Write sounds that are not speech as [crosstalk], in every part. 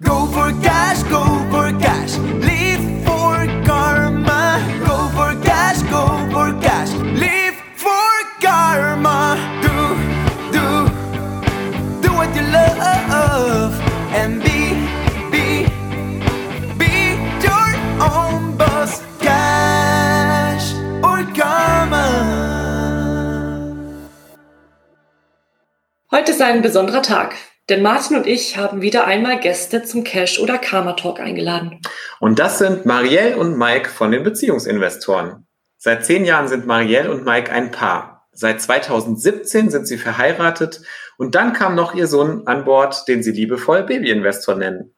Go for cash, go for cash. Live for karma. Go for cash, go for cash. Live for karma. Do, do, do what you love. And be, be, be your own boss. Cash or karma. Heute ist ein besonderer Tag, denn Martin und ich haben wieder einmal Gäste zum Cash- oder Karma-Talk eingeladen. Und das sind Marielle und Mike von den Beziehungsinvestoren. Seit zehn Jahren sind Marielle und Mike ein Paar. Seit 2017 sind sie verheiratet und dann kam noch ihr Sohn an Bord, den sie liebevoll Babyinvestor nennen.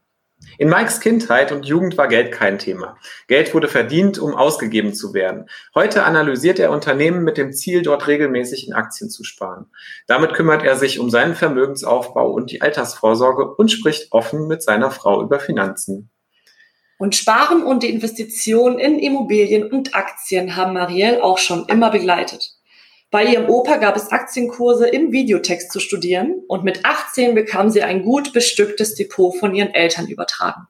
In Mikes Kindheit und Jugend war Geld kein Thema. Geld wurde verdient, um ausgegeben zu werden. Heute analysiert er Unternehmen mit dem Ziel, dort regelmäßig in Aktien zu sparen. Damit kümmert er sich um seinen Vermögensaufbau und die Altersvorsorge und spricht offen mit seiner Frau über Finanzen. Und Sparen und die Investition in Immobilien und Aktien haben Marielle auch schon immer begleitet. Bei ihrem Opa gab es Aktienkurse im Videotext zu studieren und mit 18 bekam sie ein gut bestücktes Depot von ihren Eltern übertragen.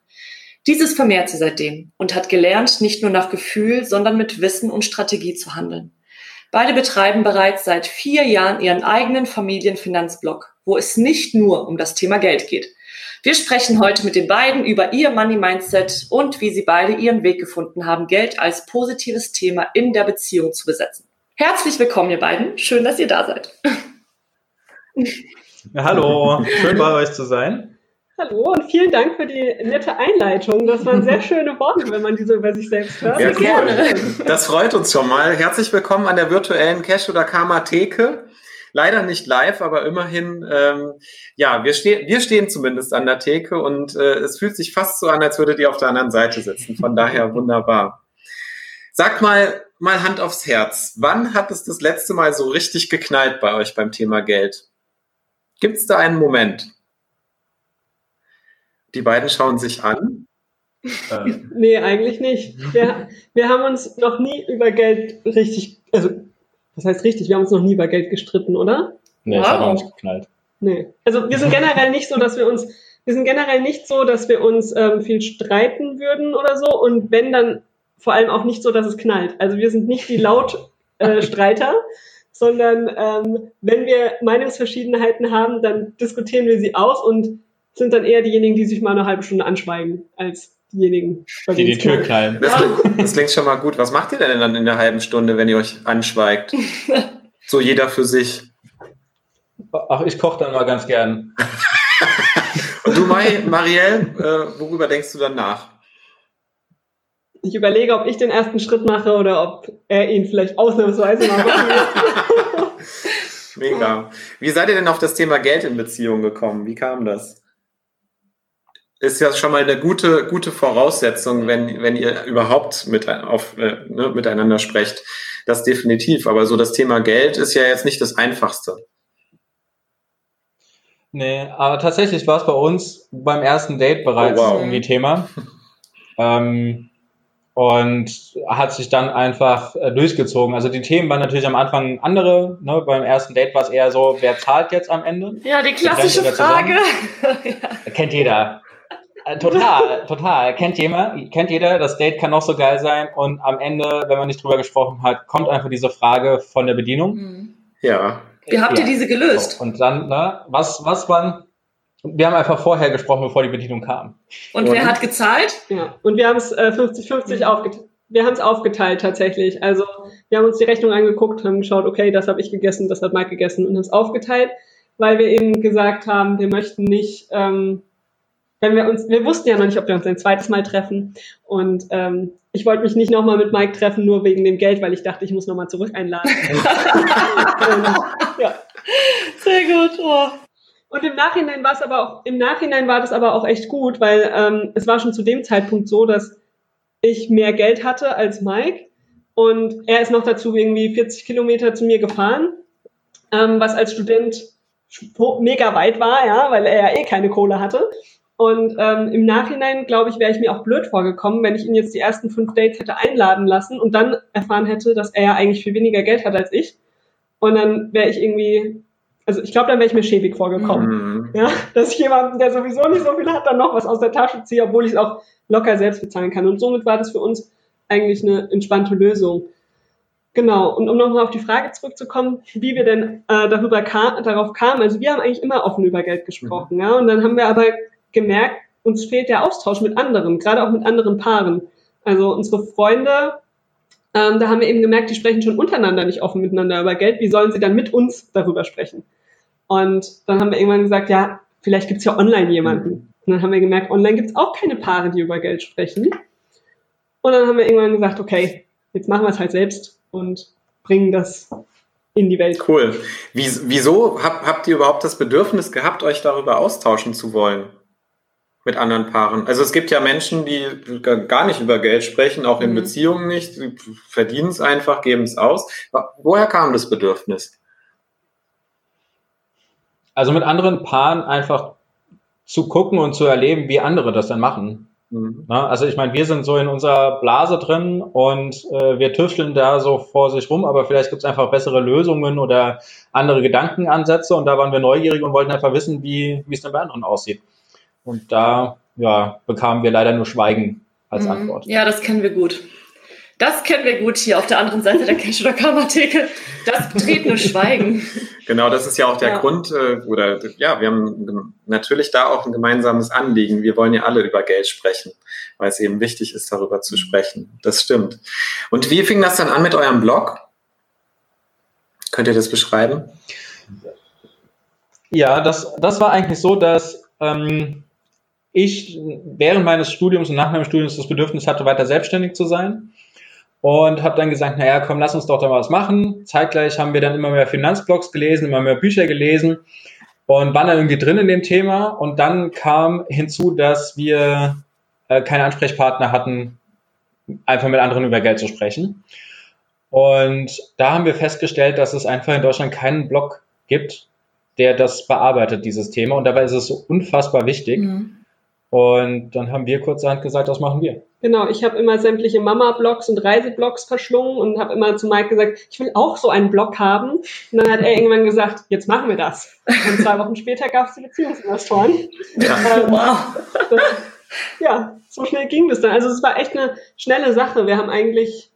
Dieses vermehrt sie seitdem und hat gelernt, nicht nur nach Gefühl, sondern mit Wissen und Strategie zu handeln. Beide betreiben bereits seit vier Jahren ihren eigenen Familienfinanzblog, wo es nicht nur um das Thema Geld geht. Wir sprechen heute mit den beiden über ihr Money Mindset und wie sie beide ihren Weg gefunden haben, Geld als positives Thema in der Beziehung zu besetzen. Herzlich willkommen, ihr beiden. Schön, dass ihr da seid. Ja, hallo, schön bei euch zu sein. Hallo und vielen Dank für die nette Einleitung. Das waren sehr schöne Worte, wenn man die so über sich selbst hört. Ja, Sehr cool. gerne. Das freut uns schon mal. Herzlich willkommen an der virtuellen Cash- oder Karma-Theke. Leider nicht live, aber immerhin, ähm, ja, wir, ste wir stehen zumindest an der Theke und äh, es fühlt sich fast so an, als würdet ihr auf der anderen Seite sitzen. Von daher wunderbar. Sagt mal, mal Hand aufs Herz. Wann hat es das letzte Mal so richtig geknallt bei euch beim Thema Geld? Gibt es da einen Moment? Die beiden schauen sich an. Äh, [laughs] Nee, eigentlich nicht. Wir, wir haben uns noch nie über Geld richtig, also, was heißt richtig? Wir haben uns noch nie über Geld gestritten, oder? nee, ich Wow. habe auch nicht geknallt. Nee. Also, wir sind generell nicht so, dass wir uns, wir sind generell nicht so, dass wir uns ähm, viel streiten würden oder so. Und wenn, dann vor allem auch nicht so, dass es knallt. Also, wir sind nicht die Lautstreiter, äh, [laughs] Streiter, sondern ähm, wenn wir Meinungsverschiedenheiten haben, dann diskutieren wir sie aus und sind dann eher diejenigen, die sich mal eine halbe Stunde anschweigen, als diejenigen, Die die Tür knallen. Das, klingt- das klingt schon mal gut. Was macht ihr denn dann in der halben Stunde, wenn ihr euch anschweigt? So jeder für sich. Ach, ich koche dann mal ganz gern. [laughs] Und du, Mai, Marielle, äh, worüber denkst du dann nach? Ich überlege, ob ich den ersten Schritt mache oder ob er ihn vielleicht ausnahmsweise mal machen wird. [laughs] Mega. Wie seid ihr denn auf das Thema Geld in Beziehungen gekommen? Wie kam das? Ist ja schon mal eine gute, gute Voraussetzung, wenn, wenn ihr überhaupt mit, auf, äh, ne, miteinander sprecht. Das definitiv. Aber so das Thema Geld ist ja jetzt nicht das Einfachste. Nee, aber tatsächlich war es bei uns beim ersten Date bereits Oh, wow. irgendwie Thema. [laughs] Ähm, und hat sich dann einfach äh, durchgezogen. Also die Themen waren natürlich am Anfang andere. Ne? Beim ersten Date war es eher so, wer zahlt jetzt am Ende? Ja, die klassische Frage. [laughs] ja. Kennt jeder. Äh, Total, [laughs] total. Kennt jeder, kennt jeder, das Date kann noch so geil sein und am Ende, wenn man nicht drüber gesprochen hat, kommt einfach diese Frage von der Bedienung. Hm. Ja. Wie habt ihr Ja. diese gelöst? So, und dann, ne, was, was waren, wir haben einfach vorher gesprochen, bevor die Bedienung kam. Und wer hat gezahlt? Ja, und wir haben es äh, 50-50 aufgeteilt. Wir haben es aufgeteilt tatsächlich. Also wir haben uns die Rechnung angeguckt, haben geschaut, okay, das habe ich gegessen, das hat Mike gegessen und haben es aufgeteilt, weil wir eben gesagt haben, wir möchten nicht, ähm, wenn wir uns, wir wussten ja noch nicht, ob wir uns ein zweites Mal treffen. Und ähm, ich wollte mich nicht nochmal mit Mike treffen, nur wegen dem Geld, weil ich dachte, ich muss nochmal zurück einladen. [laughs] und, ja. Sehr gut. Oh. Und im Nachhinein war es aber auch, im Nachhinein war das aber auch echt gut, weil ähm, es war schon zu dem Zeitpunkt so, dass ich mehr Geld hatte als Mike und er ist noch dazu irgendwie 40 Kilometer zu mir gefahren, ähm, was als Student mega weit war, ja, weil er ja eh keine Kohle hatte. Und ähm, im Nachhinein, glaube ich, wäre ich mir auch blöd vorgekommen, wenn ich ihn jetzt die ersten fünf Dates hätte einladen lassen und dann erfahren hätte, dass er ja eigentlich viel weniger Geld hat als ich. Und dann wäre ich irgendwie also ich glaube, dann wäre ich mir schäbig vorgekommen. Mhm. Ja, dass ich jemanden, der sowieso nicht so viel hat, dann noch was aus der Tasche ziehe, obwohl ich es auch locker selbst bezahlen kann. Und somit war das für uns eigentlich eine entspannte Lösung. Genau, und um nochmal auf die Frage zurückzukommen, wie wir denn äh, darüber kam, darauf kamen, also wir haben eigentlich immer offen über Geld gesprochen, ja, und dann haben wir aber gemerkt, uns fehlt der Austausch mit anderen, gerade auch mit anderen Paaren. Also unsere Freunde, ähm, da haben wir eben gemerkt, die sprechen schon untereinander nicht offen miteinander über Geld, wie sollen sie dann mit uns darüber sprechen? Und dann haben wir irgendwann gesagt, ja, vielleicht gibt's ja online jemanden. Und dann haben wir gemerkt, online gibt's auch keine Paare, die über Geld sprechen. Und dann haben wir irgendwann gesagt, okay, jetzt machen wir es halt selbst und bringen das in die Welt. Cool. Wie, wieso hab, habt ihr überhaupt das Bedürfnis gehabt, euch darüber austauschen zu wollen? Mit anderen Paaren. Also es gibt ja Menschen, die gar nicht über Geld sprechen, auch in Mhm. Beziehungen nicht, verdienen es einfach, geben es aus. Woher kam das Bedürfnis? Also mit anderen Paaren einfach zu gucken und zu erleben, wie andere das dann machen. Mhm. Ne? Also ich meine, wir sind so in unserer Blase drin und äh, wir tüfteln da so vor sich rum, aber vielleicht gibt es einfach bessere Lösungen oder andere Gedankenansätze und da waren wir neugierig und wollten einfach wissen, wie wie es denn bei anderen aussieht. Und da ja, bekamen wir leider nur Schweigen als Mhm. Antwort. Ja, das kennen wir gut. Das kennen wir gut hier auf der anderen Seite der Cash- oder Karma-Theke. Das betretene Schweigen. [laughs] Genau, das ist ja auch der Ja. Grund, äh, oder ja, wir haben natürlich da auch ein gemeinsames Anliegen. Wir wollen ja alle über Geld sprechen, weil es eben wichtig ist, darüber zu sprechen. Das stimmt. Und wie fing das dann an mit eurem Blog? Könnt ihr das beschreiben? Ja, das, das war eigentlich so, dass ähm, ich während meines Studiums und nach meinem Studium das Bedürfnis hatte, weiter selbstständig zu sein. Und habe dann gesagt, naja, komm, lass uns doch da was machen. Zeitgleich haben wir dann immer mehr Finanzblogs gelesen, immer mehr Bücher gelesen und waren dann irgendwie drin in dem Thema. Und dann kam hinzu, dass wir äh, keine Ansprechpartner hatten, einfach mit anderen über Geld zu sprechen. Und da haben wir festgestellt, dass es einfach in Deutschland keinen Blog gibt, der das bearbeitet, dieses Thema. Und dabei ist es so unfassbar wichtig. Mhm. Und dann haben wir kurzerhand gesagt, das machen wir. Genau, ich habe immer sämtliche Mama-Blogs und Reiseblogs verschlungen und habe immer zu Mike gesagt, ich will auch so einen Blog haben. Und dann hat er irgendwann gesagt, jetzt machen wir das. Und zwei Wochen später gab es die Beziehungsinvestoren. Ja. Ähm, Wow. das, ja, so schnell ging das dann. Also es war echt eine schnelle Sache. Wir haben eigentlich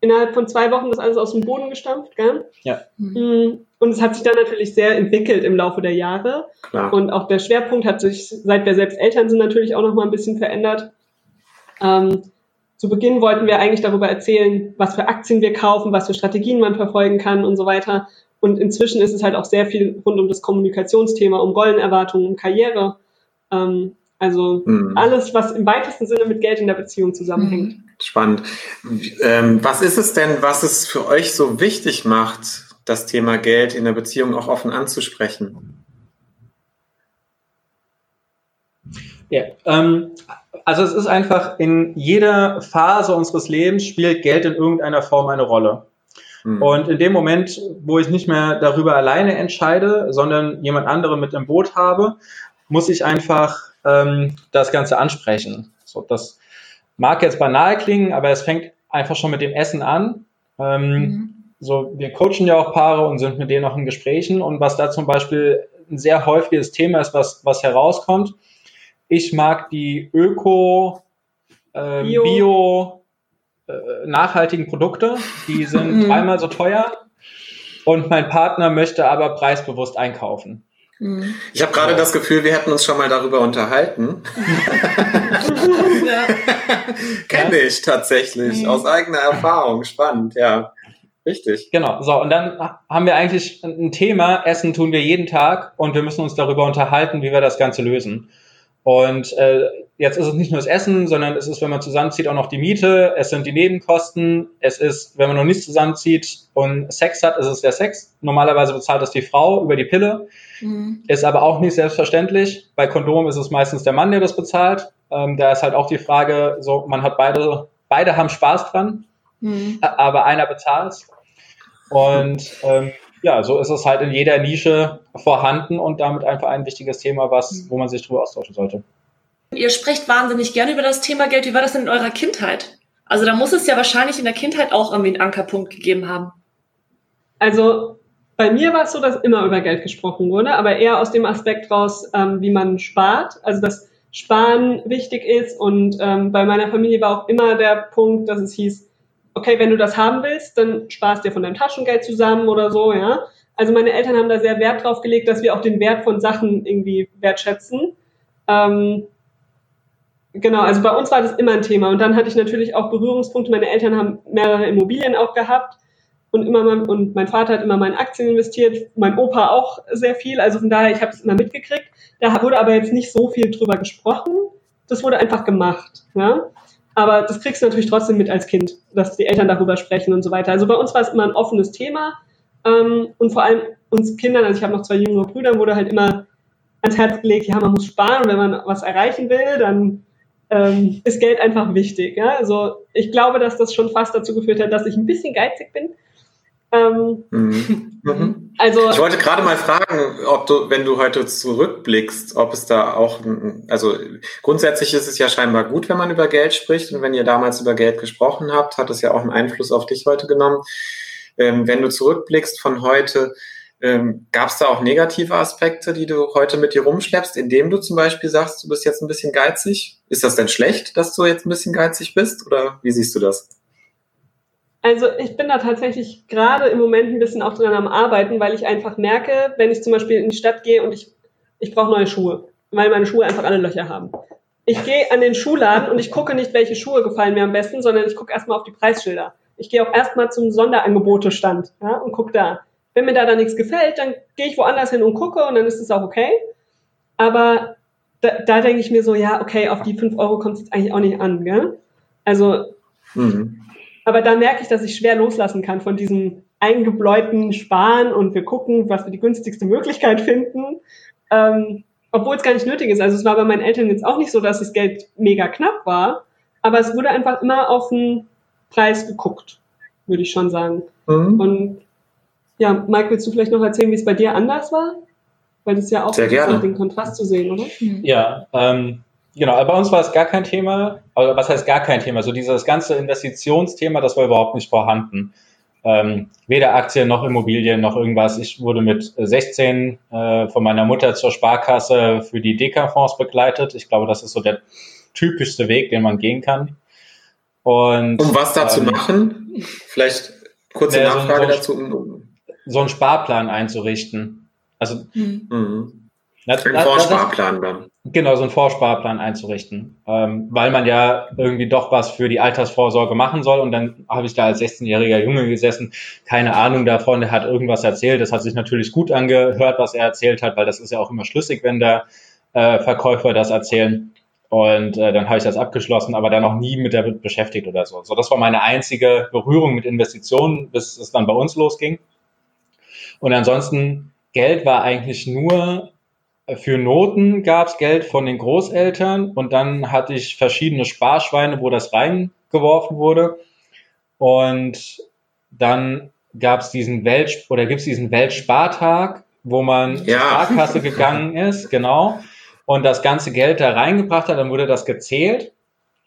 innerhalb von zwei Wochen das alles aus dem Boden gestampft, gell? Ja. Mm, Und es hat sich dann natürlich sehr entwickelt im Laufe der Jahre. Klar. Und auch der Schwerpunkt hat sich, seit wir selbst Eltern sind, natürlich auch noch mal ein bisschen verändert. Ähm, zu Beginn wollten wir eigentlich darüber erzählen, was für Aktien wir kaufen, was für Strategien man verfolgen kann und so weiter. Und inzwischen ist es halt auch sehr viel rund um das Kommunikationsthema, um Rollenerwartungen, um Karriere. Ähm, also Mhm. alles, was im weitesten Sinne mit Geld in der Beziehung zusammenhängt. Spannend. Ähm, was ist es denn, was es für euch so wichtig macht, das Thema Geld in der Beziehung auch offen anzusprechen? Ja, ähm, also es ist einfach in jeder Phase unseres Lebens spielt Geld in irgendeiner Form eine Rolle. Mhm. Und in dem Moment, wo ich nicht mehr darüber alleine entscheide, sondern jemand anderen mit im Boot habe, muss ich einfach ähm, das Ganze ansprechen. So, das mag jetzt banal klingen, aber es fängt einfach schon mit dem Essen an. Ähm, Mhm. so, wir coachen ja auch Paare und sind mit denen auch in Gesprächen. Und was da zum Beispiel ein sehr häufiges Thema ist, was, was herauskommt, ich mag die Öko, äh, Bio. Bio, äh, nachhaltigen Produkte. Die sind [laughs] Mhm. dreimal so teuer. Und mein Partner möchte aber preisbewusst einkaufen. Mhm. Ich habe gerade das Gefühl, wir hätten uns schon mal darüber unterhalten. Ja. [laughs] Kenne ich tatsächlich Mhm. aus eigener Erfahrung. Spannend, ja. Richtig. Genau, so, und dann haben wir eigentlich ein Thema, Essen tun wir jeden Tag und wir müssen uns darüber unterhalten, wie wir das Ganze lösen. Und äh, jetzt ist es nicht nur das Essen, sondern es ist, wenn man zusammenzieht, auch noch die Miete, es sind die Nebenkosten, es ist, wenn man noch nicht zusammenzieht und Sex hat, ist es der Sex. Normalerweise bezahlt das die Frau über die Pille, Mhm. ist aber auch nicht selbstverständlich. Bei Kondom ist es meistens der Mann, der das bezahlt. Ähm, da ist halt auch die Frage, so, man hat beide, beide haben Spaß dran, Mhm. aber einer bezahlt. Und ähm, ja, so ist es halt in jeder Nische vorhanden und damit einfach ein wichtiges Thema, was, wo man sich drüber austauschen sollte. Ihr sprecht wahnsinnig gerne über das Thema Geld. Wie war das denn in eurer Kindheit? Also da muss es ja wahrscheinlich in der Kindheit auch irgendwie einen Ankerpunkt gegeben haben. Also bei mir war es so, dass immer über Geld gesprochen wurde, aber eher aus dem Aspekt raus, ähm, wie man spart. Also dass Sparen wichtig ist und ähm, bei meiner Familie war auch immer der Punkt, dass es hieß, okay, wenn du das haben willst, dann sparst dir von deinem Taschengeld zusammen oder so, ja. Also meine Eltern haben da sehr Wert drauf gelegt, dass wir auch den Wert von Sachen irgendwie wertschätzen. Ähm, genau, also bei uns war das immer ein Thema. Und dann hatte ich natürlich auch Berührungspunkte. Meine Eltern haben mehrere Immobilien auch gehabt und immer mein, und mein Vater hat immer mal Aktien investiert, mein Opa auch sehr viel. Also von daher, ich habe es immer mitgekriegt. Da wurde aber jetzt nicht so viel drüber gesprochen. Das wurde einfach gemacht. Ja? Aber das kriegst du natürlich trotzdem mit als Kind, dass die Eltern darüber sprechen und so weiter. Also bei uns war es immer ein offenes Thema. Ähm, und vor allem uns Kindern, also ich habe noch zwei jüngere Brüder, wurde halt immer ans Herz gelegt, ja, man muss sparen und wenn man was erreichen will, dann ähm, ist Geld einfach wichtig. Ja? Also ich glaube, dass das schon fast dazu geführt hat, dass ich ein bisschen geizig bin. Ähm, mhm. Mhm. Also ich wollte gerade mal fragen, ob du, wenn du heute zurückblickst, ob es da auch, also grundsätzlich ist es ja scheinbar gut, wenn man über Geld spricht und wenn ihr damals über Geld gesprochen habt, hat es ja auch einen Einfluss auf dich heute genommen. Ähm, wenn du zurückblickst von heute, ähm, Gab es da auch negative Aspekte, die du heute mit dir rumschleppst, indem du zum Beispiel sagst, du bist jetzt ein bisschen geizig? Ist das denn schlecht, dass du jetzt ein bisschen geizig bist oder wie siehst du das? Also ich bin da tatsächlich gerade im Moment ein bisschen auch dran am Arbeiten, weil ich einfach merke, wenn ich zum Beispiel in die Stadt gehe und ich, ich brauche neue Schuhe, weil meine Schuhe einfach alle Löcher haben. Ich gehe an den Schuhladen und ich gucke nicht, welche Schuhe gefallen mir am besten, sondern ich gucke erstmal auf die Preisschilder. Ich gehe auch erstmal zum Sonderangebotestand ja, und gucke da. Wenn mir da dann nichts gefällt, dann gehe ich woanders hin und gucke und dann ist es auch okay. Aber da, da denke ich mir so, ja, okay, auf die fünf Euro kommt es jetzt eigentlich auch nicht an, gell? Also, mhm. aber da merke ich, dass ich schwer loslassen kann von diesem eingebläuten Sparen und wir gucken, was wir die günstigste Möglichkeit finden. Ähm, obwohl es gar nicht nötig ist. Also es war bei meinen Eltern jetzt auch nicht so, dass das Geld mega knapp war, aber es wurde einfach immer auf den Preis geguckt, würde ich schon sagen. Mhm. Und ja, Mike, willst du vielleicht noch erzählen, wie es bei dir anders war? Weil das ja auch Sehr gerne. den Kontrast zu sehen, oder? Mhm. Ja, ähm, genau. Bei uns war es gar kein Thema. Aber was heißt gar kein Thema? So dieses ganze Investitionsthema, das war überhaupt nicht vorhanden. Ähm, weder Aktien noch Immobilien noch irgendwas. Ich wurde mit 16 äh, von meiner Mutter zur Sparkasse für die Deka-Fonds begleitet. Ich glaube, das ist so der typischste Weg, den man gehen kann. Und, um was da ähm, zu machen? Vielleicht kurze Nachfrage so, so, dazu so einen Sparplan einzurichten. Also mhm. Das, ein Vorsparplan dann. Genau, so einen Vorsparplan einzurichten. Ähm, weil man ja irgendwie doch was für die Altersvorsorge machen soll. Und dann habe ich da als 16-jähriger Junge gesessen, keine Ahnung davon, der hat irgendwas erzählt. Das hat sich natürlich gut angehört, was er erzählt hat, weil das ist ja auch immer schlüssig, wenn der äh, Verkäufer das erzählen. Und äh, dann habe ich das abgeschlossen, aber dann noch nie mit der beschäftigt oder so. So, das war meine einzige Berührung mit Investitionen, bis es dann bei uns losging. Und ansonsten, Geld war eigentlich nur äh, für Noten gab es Geld von den Großeltern und dann hatte ich verschiedene Sparschweine, wo das reingeworfen wurde. Und dann gab es diesen Welt oder gibt es diesen Weltspartag, wo man ja. zur Sparkasse gegangen ist, genau, und das ganze Geld da reingebracht hat, dann wurde das gezählt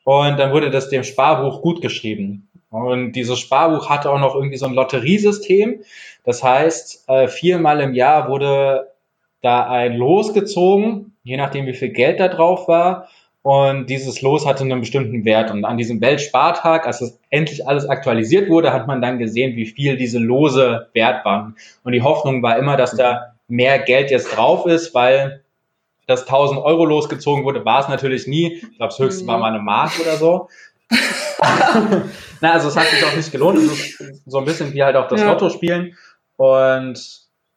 und dann wurde das dem Sparbuch gut geschrieben. Und dieses Sparbuch hatte auch noch irgendwie so ein Lotteriesystem. Das heißt, äh, viermal im Jahr wurde da ein Los gezogen, je nachdem wie viel Geld da drauf war. Und dieses Los hatte einen bestimmten Wert. Und an diesem Weltspartag, als es endlich alles aktualisiert wurde, hat man dann gesehen, wie viel diese Lose wert waren. Und die Hoffnung war immer, dass da mehr Geld jetzt drauf ist, weil das 1000 Euro losgezogen wurde, war es natürlich nie. Ich glaube, das höchste war mhm. mal eine Mark oder so. [laughs] Na, also es hat sich auch nicht gelohnt. Es ist so ein bisschen wie halt auch das ja. Lotto spielen. Und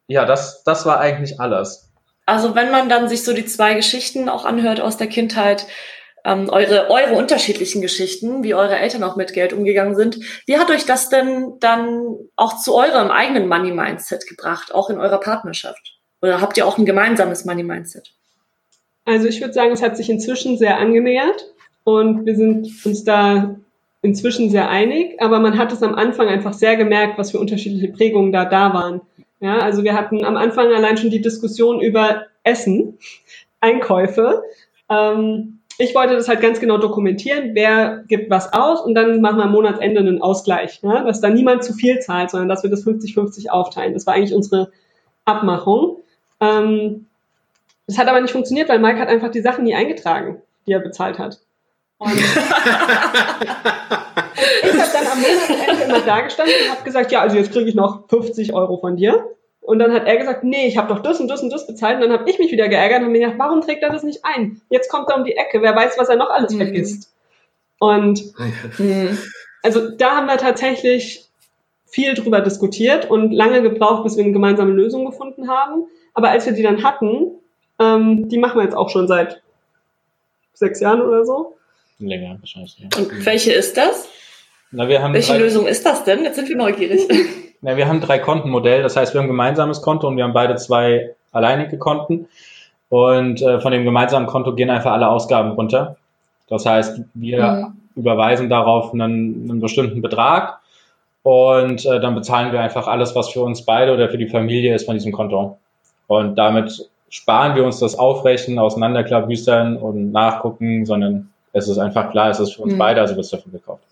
ja, das, das war eigentlich alles. Also wenn man dann sich so die zwei Geschichten auch anhört aus der Kindheit, ähm, eure, eure unterschiedlichen Geschichten, wie eure Eltern auch mit Geld umgegangen sind, wie hat euch das denn dann auch zu eurem eigenen Money-Mindset gebracht, auch in eurer Partnerschaft? Oder habt ihr auch ein gemeinsames Money-Mindset? Also ich würde sagen, es hat sich inzwischen sehr angenähert und wir sind uns da inzwischen sehr einig, aber man hat es am Anfang einfach sehr gemerkt, was für unterschiedliche Prägungen da da waren. Ja, also wir hatten am Anfang allein schon die Diskussion über Essen, Einkäufe. Ähm, ich wollte das halt ganz genau dokumentieren, wer gibt was aus und dann machen wir am Monatsende einen Ausgleich, ne? dass da niemand zu viel zahlt, sondern dass wir das 50-50 aufteilen. Das war eigentlich unsere Abmachung. Ähm, das hat aber nicht funktioniert, weil Mike hat einfach die Sachen nie eingetragen, die er bezahlt hat. Und [laughs] ich habe dann am Monatsende immer da gestanden und habe gesagt, ja, also jetzt kriege ich noch 50 Euro von dir. Und dann hat er gesagt, nee, ich habe doch das und das und das bezahlt. Und dann habe ich mich wieder geärgert und mir gedacht, warum trägt er das nicht ein? Jetzt kommt er um die Ecke, wer weiß, was er noch alles mhm. vergisst. Und mhm. also da haben wir tatsächlich viel drüber diskutiert und lange gebraucht, bis wir eine gemeinsame Lösung gefunden haben. Aber als wir die dann hatten, ähm, die machen wir jetzt auch schon seit sechs Jahren oder so. Länger wahrscheinlich. Ja. Und welche ist das? Na, wir haben welche Lösung ist das denn? Jetzt sind wir neugierig. Na, wir haben drei Kontenmodell, das heißt, wir haben ein gemeinsames Konto und wir haben beide zwei alleinige Konten. Und äh, von dem gemeinsamen Konto gehen einfach alle Ausgaben runter. Das heißt, wir mhm. überweisen darauf einen, einen, bestimmten Betrag und äh, dann bezahlen wir einfach alles, was für uns beide oder für die Familie ist von diesem Konto. Und damit sparen wir uns das Aufrechnen, Auseinanderklabüstern und Nachgucken, sondern es ist einfach klar, es ist für uns mhm. beide, also wird es dafür gekauft.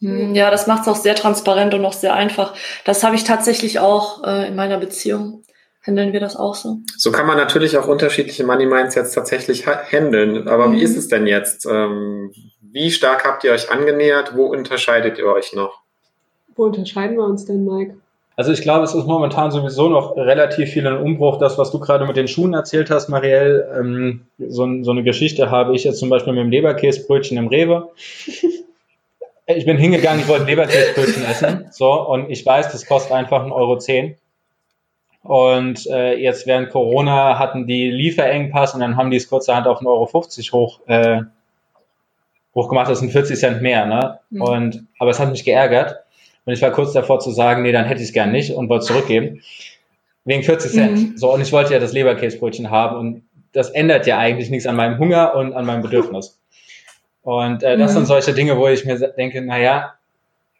Hm, ja, das macht es auch sehr transparent und auch sehr einfach. Das habe ich tatsächlich auch äh, in meiner Beziehung. Handeln wir das auch so? So kann man natürlich auch unterschiedliche Money Minds jetzt tatsächlich handeln. Aber mhm. wie ist es denn jetzt? Ähm, wie stark habt ihr euch angenähert? Wo unterscheidet ihr euch noch? Wo unterscheiden wir uns denn, Mike? Also ich glaube, es ist momentan sowieso noch relativ viel in Umbruch. Das, was du gerade mit den Schuhen erzählt hast, Marielle, ähm, so, so, eine Geschichte habe ich jetzt zum Beispiel mit dem Leberkäsebrötchen im Rewe. [laughs] ich bin hingegangen, ich wollte Leberkäsebrötchen essen. So, und ich weiß, das kostet einfach 1,10 Euro. Zehn. Und äh, jetzt während Corona hatten die Lieferengpass und dann haben die es kurzerhand auf 1,50 Euro hoch, äh, hochgemacht. Das sind 40 Cent mehr, ne? Mhm. Und, aber es hat mich geärgert. Und ich war kurz davor zu sagen, nee, dann hätte ich es gern nicht und wollte zurückgeben. Wegen 40 Cent. Mhm. So, und ich wollte ja das Leberkäsebrötchen haben und das ändert ja eigentlich nichts an meinem Hunger und an meinem Bedürfnis. Und äh, das mhm. sind solche Dinge, wo ich mir denke, naja,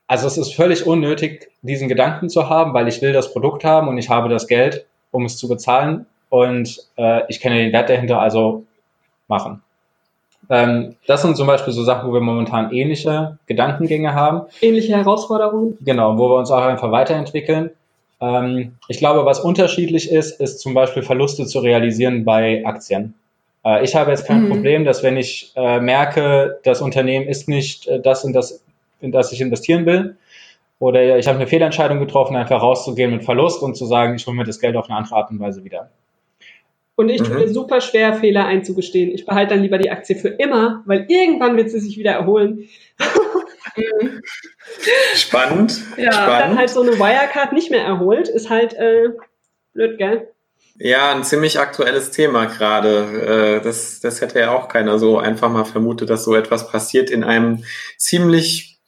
also es ist völlig unnötig, diesen Gedanken zu haben, weil ich will das Produkt haben und ich habe das Geld, um es zu bezahlen und äh, ich kenne den Wert dahinter, also machen. Ähm, das sind zum Beispiel so Sachen, wo wir momentan ähnliche Gedankengänge haben. Ähnliche Herausforderungen. Genau, wo wir uns auch einfach weiterentwickeln. Ähm, ich glaube, was unterschiedlich ist, ist zum Beispiel Verluste zu realisieren bei Aktien. Äh, ich habe jetzt kein mhm. Problem, dass wenn ich äh, merke, das Unternehmen ist nicht äh, das, in das, in das ich investieren will, oder ich habe eine Fehlentscheidung getroffen, einfach rauszugehen mit Verlust und zu sagen, ich hole mir das Geld auf eine andere Art und Weise wieder. Und ich mhm. tue mir super schwer, Fehler einzugestehen. Ich behalte dann lieber die Aktie für immer, weil irgendwann wird sie sich wieder erholen. [laughs] Spannend. Ja, Spannend. dann halt so eine Wirecard nicht mehr erholt, ist halt äh, blöd, gell? Ja, ein ziemlich aktuelles Thema gerade. Äh, das, das hätte ja auch keiner so einfach mal vermutet, dass so etwas passiert in einem ziemlich,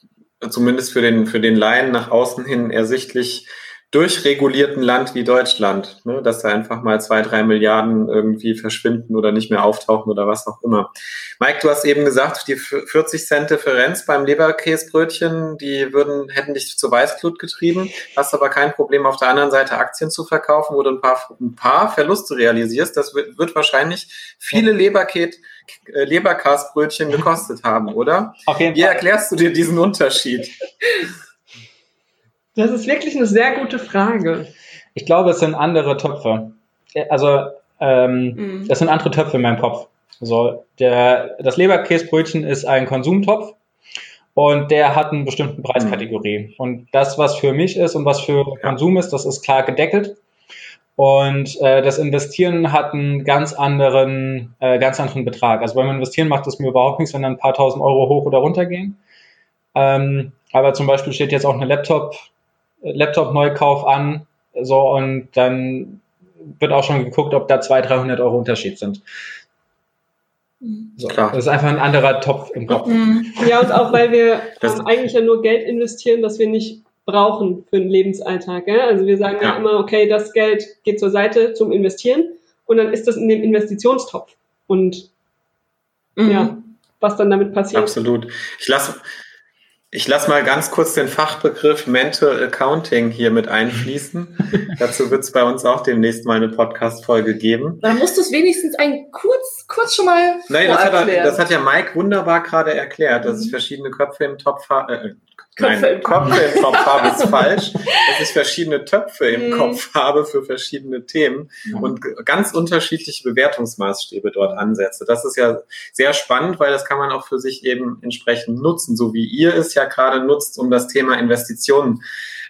zumindest für den, für den Laien nach außen hin ersichtlich durchregulierten Land wie Deutschland, ne, dass da einfach mal zwei, drei Milliarden irgendwie verschwinden oder nicht mehr auftauchen oder was auch immer. Mike, du hast eben gesagt, die 40 Cent Differenz beim Leberkäsbrötchen, die würden, hätten dich zu Weißglut getrieben, hast aber kein Problem auf der anderen Seite Aktien zu verkaufen, wo du ein paar, ein paar Verluste realisierst. Das wird, wird wahrscheinlich viele Leberkäse Leberkastbrötchen gekostet haben, oder? Auf jeden Wie Fall. erklärst du dir diesen Unterschied? [laughs] Das ist wirklich eine sehr gute Frage. Ich glaube, es sind andere Töpfe. Also, ähm, mhm. es sind andere Töpfe in meinem Kopf. Also, der, das Leberkäsebrötchen ist ein Konsumtopf und der hat eine bestimmte Preiskategorie. Mhm. Und das, was für mich ist und was für Konsum ist, das ist klar gedeckelt. Und äh, das Investieren hat einen ganz anderen, äh, ganz anderen Betrag. Also beim Investieren macht es mir überhaupt nichts, wenn dann ein paar tausend Euro hoch oder runter gehen. Ähm, aber zum Beispiel steht jetzt auch eine Laptop, Laptop-Neukauf an, so, und dann wird auch schon geguckt, ob da 200, 300 Euro Unterschied sind. So, Klar. Das ist einfach ein anderer Topf im Kopf. Mhm. Ja, und auch weil wir ähm, eigentlich ja nur Geld investieren, das wir nicht brauchen für den Lebensalltag. Gell? Also wir sagen ja. ja immer, okay, das Geld geht zur Seite zum Investieren und dann ist das in dem Investitionstopf. Und mhm. ja, was dann damit passiert. Absolut. Ich lasse Ich lasse mal ganz kurz den Fachbegriff Mental Accounting hier mit einfließen. [laughs] Dazu wird es bei uns auch demnächst mal eine Podcast-Folge geben. Dann musst du es wenigstens ein kurz, kurz schon mal Nein, das hat, er, das hat ja Mike wunderbar gerade erklärt, dass Mhm. ich verschiedene Köpfe im Topf habe. Äh, Köpfe nein, im Köpfe im Topf habe ist [laughs] falsch. Dass ich verschiedene Töpfe im Mhm. Kopf habe für verschiedene Themen und ganz unterschiedliche Bewertungsmaßstäbe dort ansetze. Das ist ja sehr spannend, weil das kann man auch für sich eben entsprechend nutzen, so wie ihr es ja gerade nutzt, um das Thema Investitionen,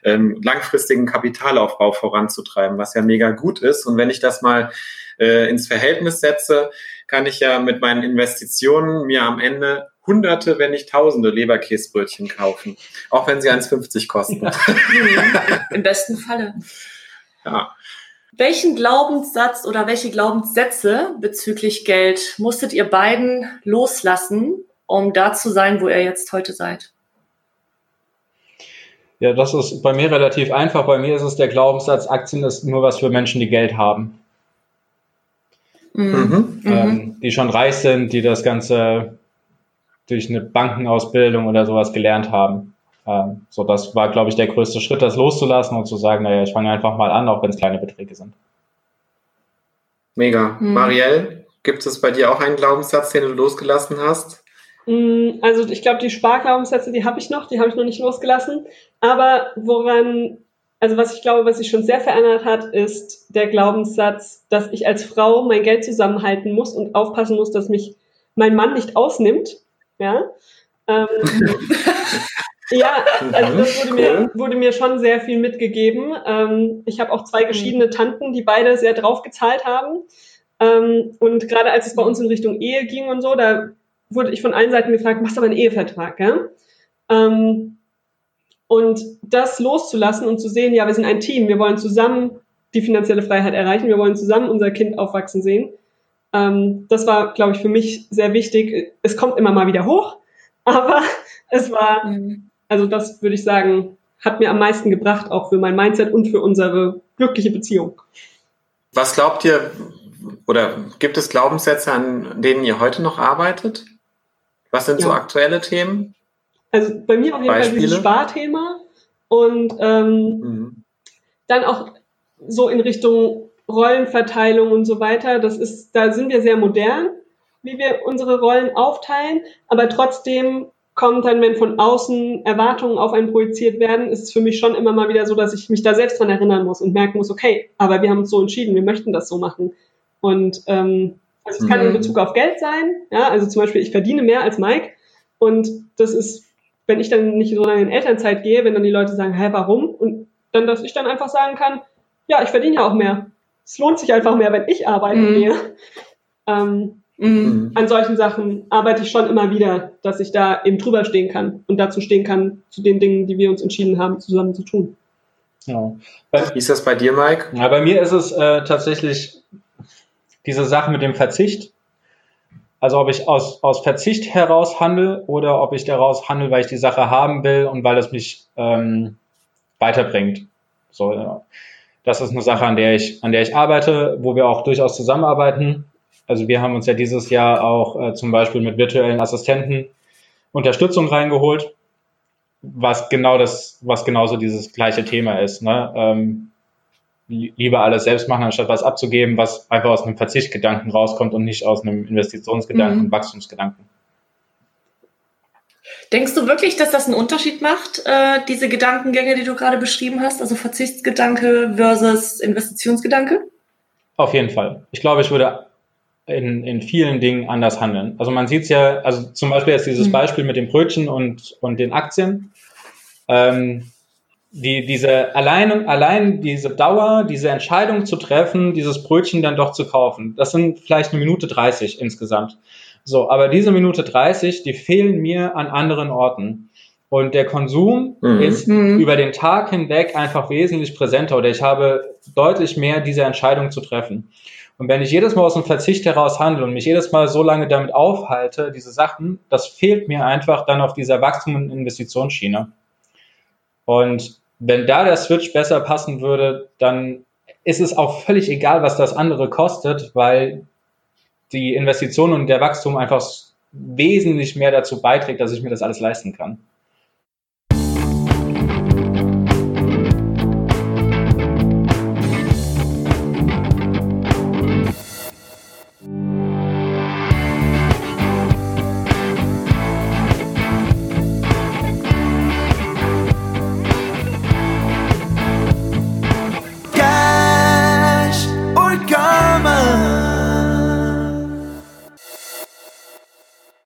ähm, langfristigen Kapitalaufbau voranzutreiben, was ja mega gut ist. Und wenn ich das mal äh, ins Verhältnis setze, kann ich ja mit meinen Investitionen mir am Ende Hunderte, wenn nicht Tausende Leberkäsbrötchen kaufen, auch wenn sie 1,50 kosten. Mhm. [laughs] Im besten Falle. Ja. Welchen Glaubenssatz oder welche Glaubenssätze bezüglich Geld musstet ihr beiden loslassen, um da zu sein, wo ihr jetzt heute seid? Ja, das ist bei mir relativ einfach. Bei mir ist es der Glaubenssatz, Aktien ist nur was für Menschen, die Geld haben. Mhm. Mhm. Mhm. ähm, die schon reich sind, die das Ganze durch eine Bankenausbildung oder sowas gelernt haben. Ähm, so, das war, glaube ich, der größte Schritt, das loszulassen und zu sagen, naja, ich fange einfach mal an, auch wenn es kleine Beträge sind. Mega. Mhm. Marielle, gibt es bei dir auch einen Glaubenssatz, den du losgelassen hast? Mm, Also ich glaube, die Sparglaubenssätze, die habe ich noch, die habe ich noch nicht losgelassen. Aber woran, also was ich glaube, was sich schon sehr verändert hat, ist der Glaubenssatz, dass ich als Frau mein Geld zusammenhalten muss und aufpassen muss, dass mich mein Mann nicht ausnimmt. Ja. Ähm, [laughs] ja, also das wurde mir, wurde mir schon sehr viel mitgegeben. Ähm, ich habe auch zwei geschiedene Tanten, die beide sehr drauf gezahlt haben. Ähm, und gerade als es bei uns in Richtung Ehe ging und so, da wurde ich von allen Seiten gefragt, machst du aber einen Ehevertrag, gell? Ähm, und das loszulassen und zu sehen, ja, wir sind ein Team, wir wollen zusammen die finanzielle Freiheit erreichen, wir wollen zusammen unser Kind aufwachsen sehen. Ähm, das war, glaube ich, für mich sehr wichtig. Es kommt immer mal wieder hoch, [laughs] aber es war, Mhm. also das würde ich sagen, hat mir am meisten gebracht, auch für mein Mindset und für unsere glückliche Beziehung. Was glaubt ihr, oder gibt es Glaubenssätze, an denen ihr heute noch arbeitet? Was sind so Ja. aktuelle Themen? Also bei mir auf jeden Fall dieses Beispiele? Sparthema und ähm, Mhm. dann auch so in Richtung Rollenverteilung und so weiter. Das ist, da sind wir sehr modern, wie wir unsere Rollen aufteilen, aber trotzdem kommt dann, wenn von außen Erwartungen auf einen projiziert werden, ist es für mich schon immer mal wieder so, dass ich mich da selbst dran erinnern muss und merken muss, okay, aber wir haben uns so entschieden, wir möchten das so machen. Und ähm, also es kann in Mhm. Bezug auf Geld sein, ja, also zum Beispiel, ich verdiene mehr als Mike und das ist, wenn ich dann nicht so lange in Elternzeit gehe, wenn dann die Leute sagen, hä, warum? Und dann, dass ich dann einfach sagen kann, ja, ich verdiene ja auch mehr. Es lohnt sich einfach mehr, wenn ich arbeiten Mhm. gehe. Ähm, Mhm. Mhm. an solchen Sachen arbeite ich schon immer wieder, dass ich da eben drüber stehen kann und dazu stehen kann, zu den Dingen, die wir uns entschieden haben, zusammen zu tun. Genau. Wie ist das bei dir, Mike? Ja, bei mir ist es äh, tatsächlich diese Sache mit dem Verzicht. Also ob ich aus, aus Verzicht heraus handle oder ob ich daraus handle, weil ich die Sache haben will und weil es mich ähm, weiterbringt. So, ja. Das ist eine Sache, an der ich, an der ich arbeite, wo wir auch durchaus zusammenarbeiten. Also wir haben uns ja dieses Jahr auch äh, zum Beispiel mit virtuellen Assistenten Unterstützung reingeholt, was genau das, was genauso dieses gleiche Thema ist. Ne? Ähm, lieber alles selbst machen, anstatt was abzugeben, was einfach aus einem Verzichtgedanken rauskommt und nicht aus einem Investitionsgedanken Mhm. und Wachstumsgedanken. Denkst du wirklich, dass das einen Unterschied macht, äh, diese Gedankengänge, die du gerade beschrieben hast, also Verzichtsgedanke versus Investitionsgedanke? Auf jeden Fall. Ich glaube, ich würde in, in vielen Dingen anders handeln. Also man sieht es ja, also zum Beispiel jetzt dieses Mhm. Beispiel mit dem Brötchen und, und den Aktien. Ähm, die, diese allein, allein diese Dauer, diese Entscheidung zu treffen, dieses Brötchen dann doch zu kaufen, das sind vielleicht eine Minute 30 insgesamt. So, aber diese Minute 30, die fehlen mir an anderen Orten. Und der Konsum Mhm. ist Mhm. über den Tag hinweg einfach wesentlich präsenter oder ich habe deutlich mehr diese Entscheidung zu treffen. Und wenn ich jedes Mal aus dem Verzicht heraus handle und mich jedes Mal so lange damit aufhalte, diese Sachen, das fehlt mir einfach dann auf dieser Wachstum- und Investitionsschiene. Und wenn da der Switch besser passen würde, dann ist es auch völlig egal, was das andere kostet, weil die Investition und der Wachstum einfach wesentlich mehr dazu beiträgt, dass ich mir das alles leisten kann.